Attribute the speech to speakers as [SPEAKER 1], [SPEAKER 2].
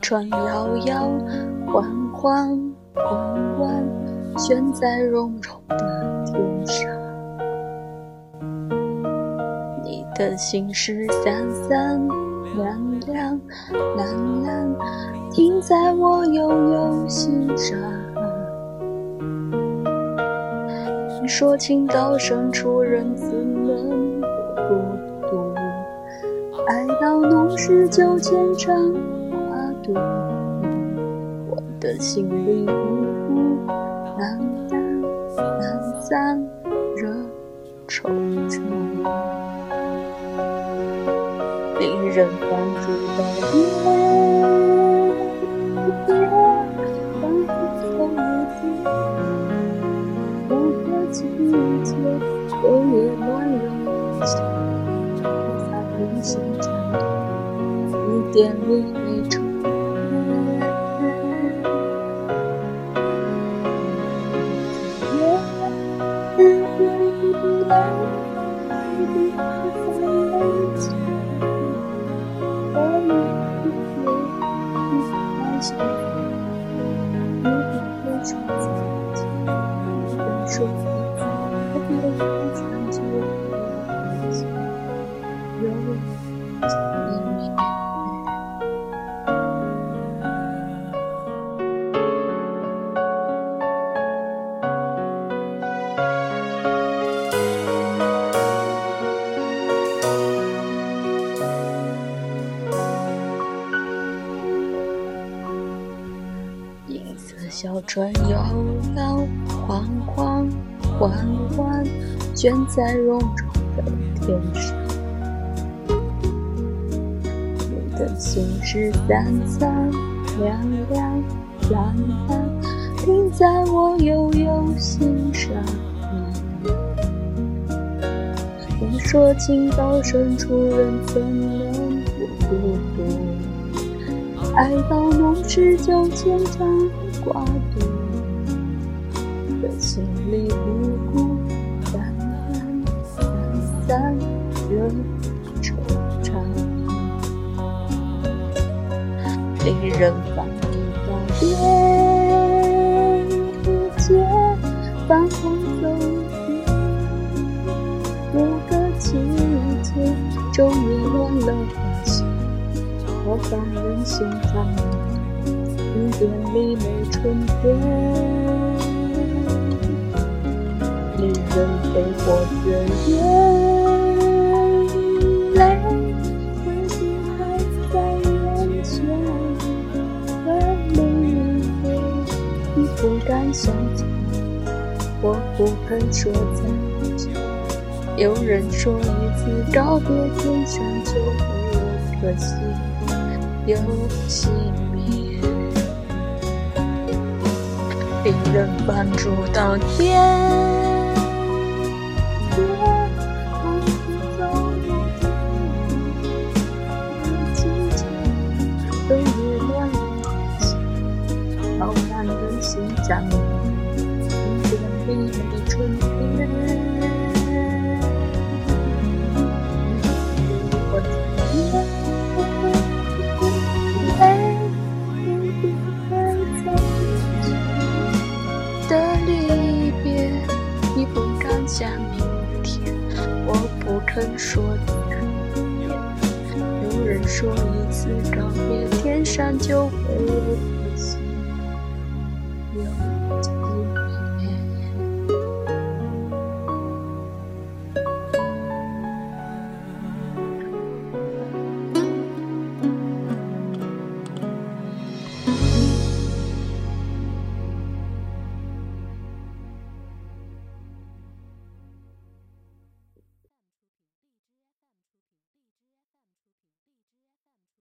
[SPEAKER 1] 船摇摇晃晃，弯弯悬在绒绒的天上。你的心事三三两两，蓝蓝，停在我悠悠心上。你说情到深处人自能不孤独，爱到浓时就牵肠挂肚。我的心里呜呜，淡淡难散，惹惆怅。令人关注的夜，仿在人心上，一点离没成。银色小船摇摇晃晃，缓缓悬在绒绒的天上。你的心事散散，凉凉，蓝蓝，停在我悠悠心上。你说情到深处人怎能不孤独？爱到浓时就牵肠挂肚。的心里无辜，淡淡散散，惹惆怅。令人烦恼到边界，放空走远。某个季节，昼夜乱了花香，好烦人心脏。一点离没春天，令人悲或觉眼泪未必还在眼前。的离别，你不敢相见，我不肯说再见。有人说一次告别，天上就会有颗星又熄令人关注到天。边，仿佛走入季节，冬夜乱了心，好烦人心占领，一点离下明天，我不肯说再见。有人说一次告别，天上就会。有。